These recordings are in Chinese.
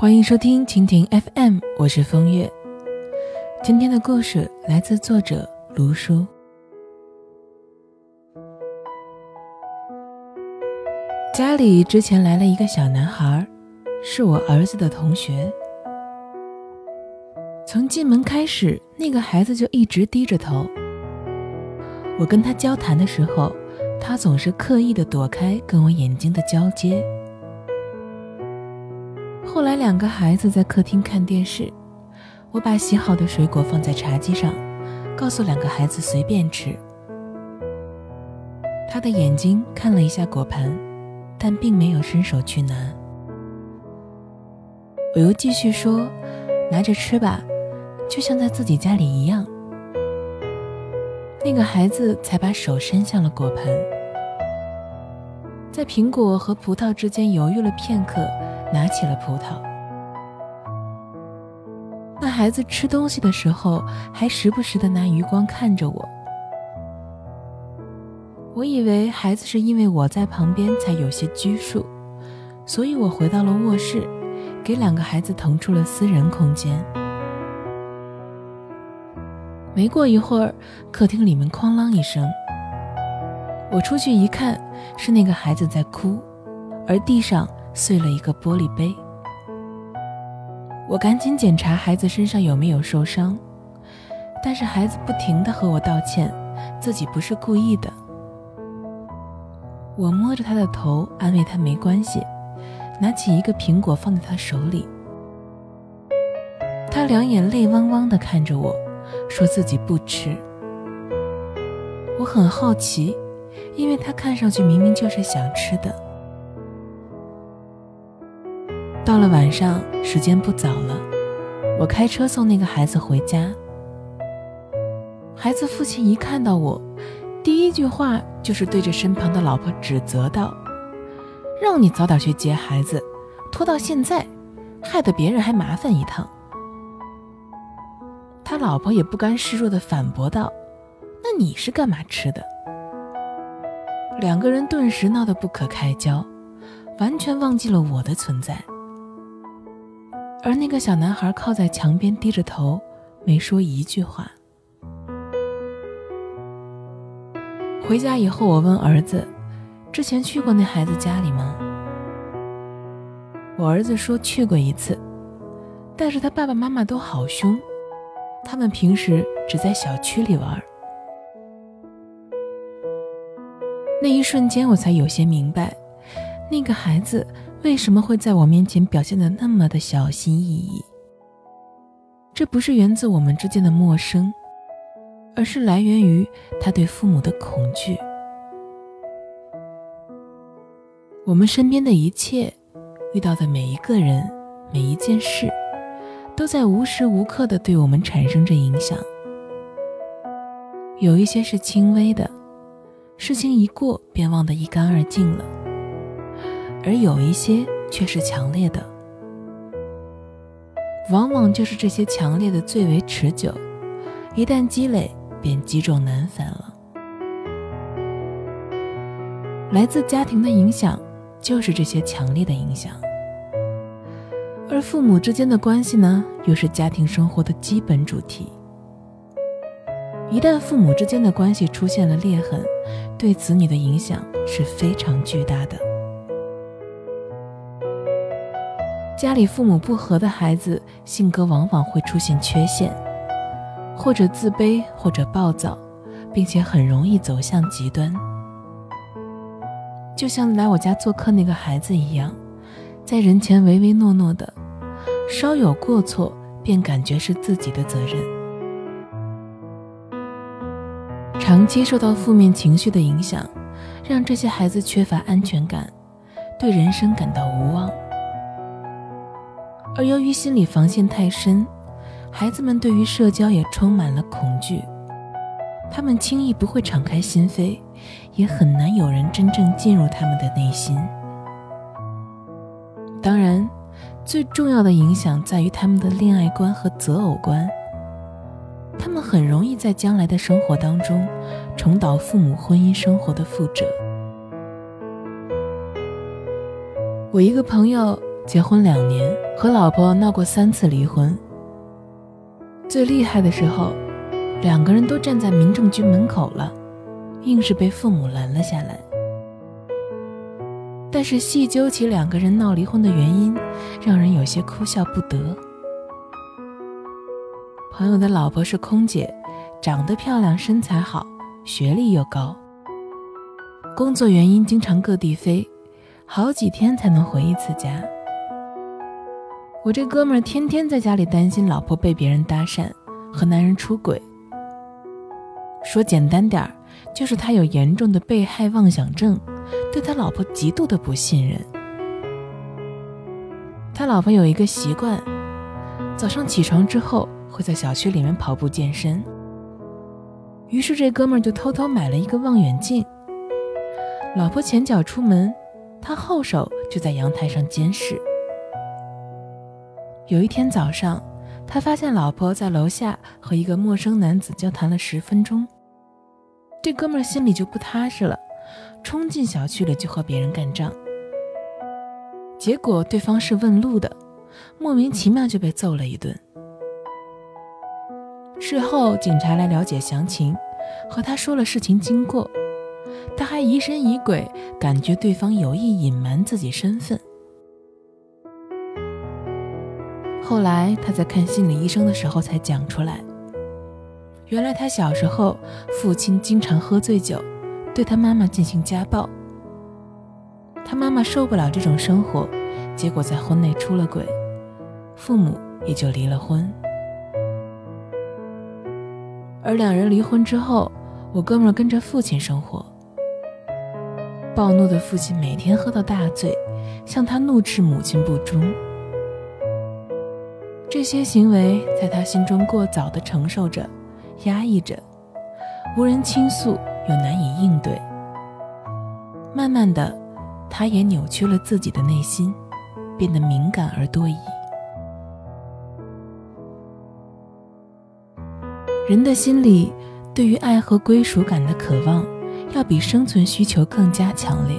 欢迎收听蜻蜓 FM，我是风月。今天的故事来自作者卢叔。家里之前来了一个小男孩，是我儿子的同学。从进门开始，那个孩子就一直低着头。我跟他交谈的时候，他总是刻意的躲开跟我眼睛的交接。后来，两个孩子在客厅看电视，我把洗好的水果放在茶几上，告诉两个孩子随便吃。他的眼睛看了一下果盘，但并没有伸手去拿。我又继续说：“拿着吃吧，就像在自己家里一样。”那个孩子才把手伸向了果盘，在苹果和葡萄之间犹豫了片刻。拿起了葡萄。那孩子吃东西的时候，还时不时的拿余光看着我。我以为孩子是因为我在旁边才有些拘束，所以我回到了卧室，给两个孩子腾出了私人空间。没过一会儿，客厅里面哐啷一声，我出去一看，是那个孩子在哭，而地上。碎了一个玻璃杯，我赶紧检查孩子身上有没有受伤，但是孩子不停的和我道歉，自己不是故意的。我摸着他的头，安慰他没关系，拿起一个苹果放在他手里。他两眼泪汪汪的看着我，说自己不吃。我很好奇，因为他看上去明明就是想吃的。到了晚上，时间不早了，我开车送那个孩子回家。孩子父亲一看到我，第一句话就是对着身旁的老婆指责道：“让你早点去接孩子，拖到现在，害得别人还麻烦一趟。”他老婆也不甘示弱的反驳道：“那你是干嘛吃的？”两个人顿时闹得不可开交，完全忘记了我的存在。而那个小男孩靠在墙边，低着头，没说一句话。回家以后，我问儿子：“之前去过那孩子家里吗？”我儿子说去过一次，但是他爸爸妈妈都好凶，他们平时只在小区里玩。那一瞬间，我才有些明白，那个孩子。为什么会在我面前表现的那么的小心翼翼？这不是源自我们之间的陌生，而是来源于他对父母的恐惧。我们身边的一切，遇到的每一个人、每一件事，都在无时无刻的对我们产生着影响。有一些是轻微的，事情一过便忘得一干二净了。而有一些却是强烈的，往往就是这些强烈的最为持久，一旦积累便积重难返了。来自家庭的影响，就是这些强烈的影响，而父母之间的关系呢，又是家庭生活的基本主题。一旦父母之间的关系出现了裂痕，对子女的影响是非常巨大的。家里父母不和的孩子，性格往往会出现缺陷，或者自卑，或者暴躁，并且很容易走向极端。就像来我家做客那个孩子一样，在人前唯唯诺诺的，稍有过错便感觉是自己的责任。长期受到负面情绪的影响，让这些孩子缺乏安全感，对人生感到无望。而由于心理防线太深，孩子们对于社交也充满了恐惧，他们轻易不会敞开心扉，也很难有人真正进入他们的内心。当然，最重要的影响在于他们的恋爱观和择偶观，他们很容易在将来的生活当中重蹈父母婚姻生活的覆辙。我一个朋友结婚两年。和老婆闹过三次离婚。最厉害的时候，两个人都站在民政局门口了，硬是被父母拦了下来。但是细究起两个人闹离婚的原因，让人有些哭笑不得。朋友的老婆是空姐，长得漂亮，身材好，学历又高。工作原因经常各地飞，好几天才能回一次家。我这哥们儿天天在家里担心老婆被别人搭讪，和男人出轨。说简单点儿，就是他有严重的被害妄想症。对他老婆极度的不信任。他老婆有一个习惯，早上起床之后会在小区里面跑步健身。于是这哥们儿就偷偷买了一个望远镜。老婆前脚出门，他后手就在阳台上监视。有一天早上，他发现老婆在楼下和一个陌生男子交谈了十分钟，这哥们儿心里就不踏实了。冲进小区里就和别人干仗，结果对方是问路的，莫名其妙就被揍了一顿。事后警察来了解详情，和他说了事情经过，他还疑神疑鬼，感觉对方有意隐瞒自己身份。后来他在看心理医生的时候才讲出来，原来他小时候父亲经常喝醉酒。对他妈妈进行家暴，他妈妈受不了这种生活，结果在婚内出了轨，父母也就离了婚。而两人离婚之后，我哥们跟着父亲生活。暴怒的父亲每天喝到大醉，向他怒斥母亲不忠。这些行为在他心中过早的承受着，压抑着，无人倾诉。又难以应对，慢慢的，他也扭曲了自己的内心，变得敏感而多疑。人的心里对于爱和归属感的渴望，要比生存需求更加强烈。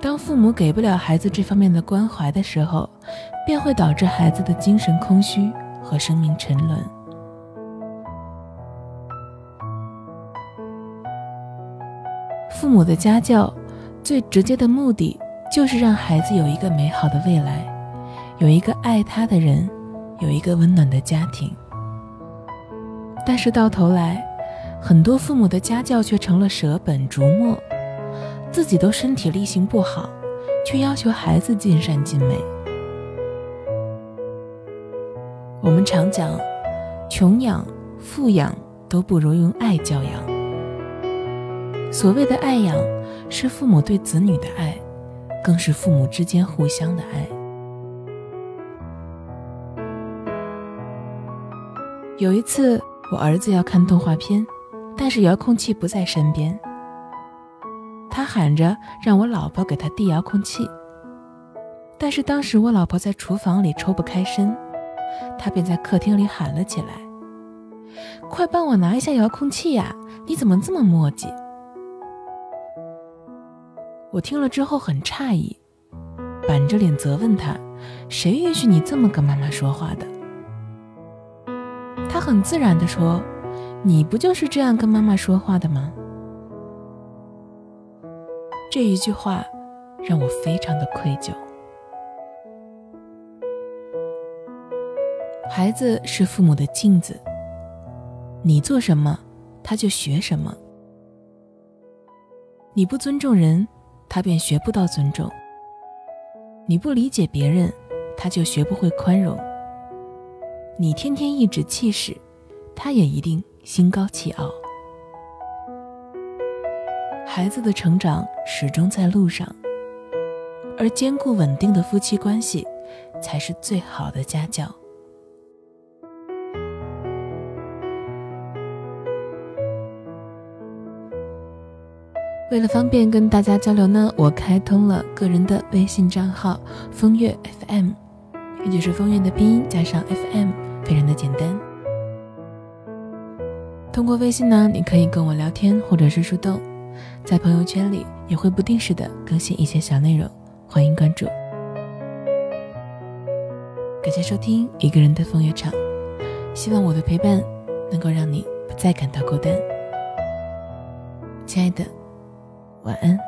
当父母给不了孩子这方面的关怀的时候，便会导致孩子的精神空虚和生命沉沦。父母的家教，最直接的目的就是让孩子有一个美好的未来，有一个爱他的人，有一个温暖的家庭。但是到头来，很多父母的家教却成了舍本逐末，自己都身体力行不好，却要求孩子尽善尽美。我们常讲，穷养、富养都不如用爱教养。所谓的爱养，是父母对子女的爱，更是父母之间互相的爱。有一次，我儿子要看动画片，但是遥控器不在身边，他喊着让我老婆给他递遥控器，但是当时我老婆在厨房里抽不开身，他便在客厅里喊了起来：“快帮我拿一下遥控器呀！你怎么这么磨叽？”我听了之后很诧异，板着脸责问他：“谁允许你这么跟妈妈说话的？”他很自然地说：“你不就是这样跟妈妈说话的吗？”这一句话让我非常的愧疚。孩子是父母的镜子，你做什么，他就学什么。你不尊重人。他便学不到尊重。你不理解别人，他就学不会宽容。你天天颐指气使，他也一定心高气傲。孩子的成长始终在路上，而坚固稳定的夫妻关系，才是最好的家教。为了方便跟大家交流呢，我开通了个人的微信账号“风月 FM”，也就是风月的拼音加上 FM，非常的简单。通过微信呢，你可以跟我聊天或者是互动，在朋友圈里也会不定时的更新一些小内容，欢迎关注。感谢收听一个人的风月场，希望我的陪伴能够让你不再感到孤单。亲爱的，晚安。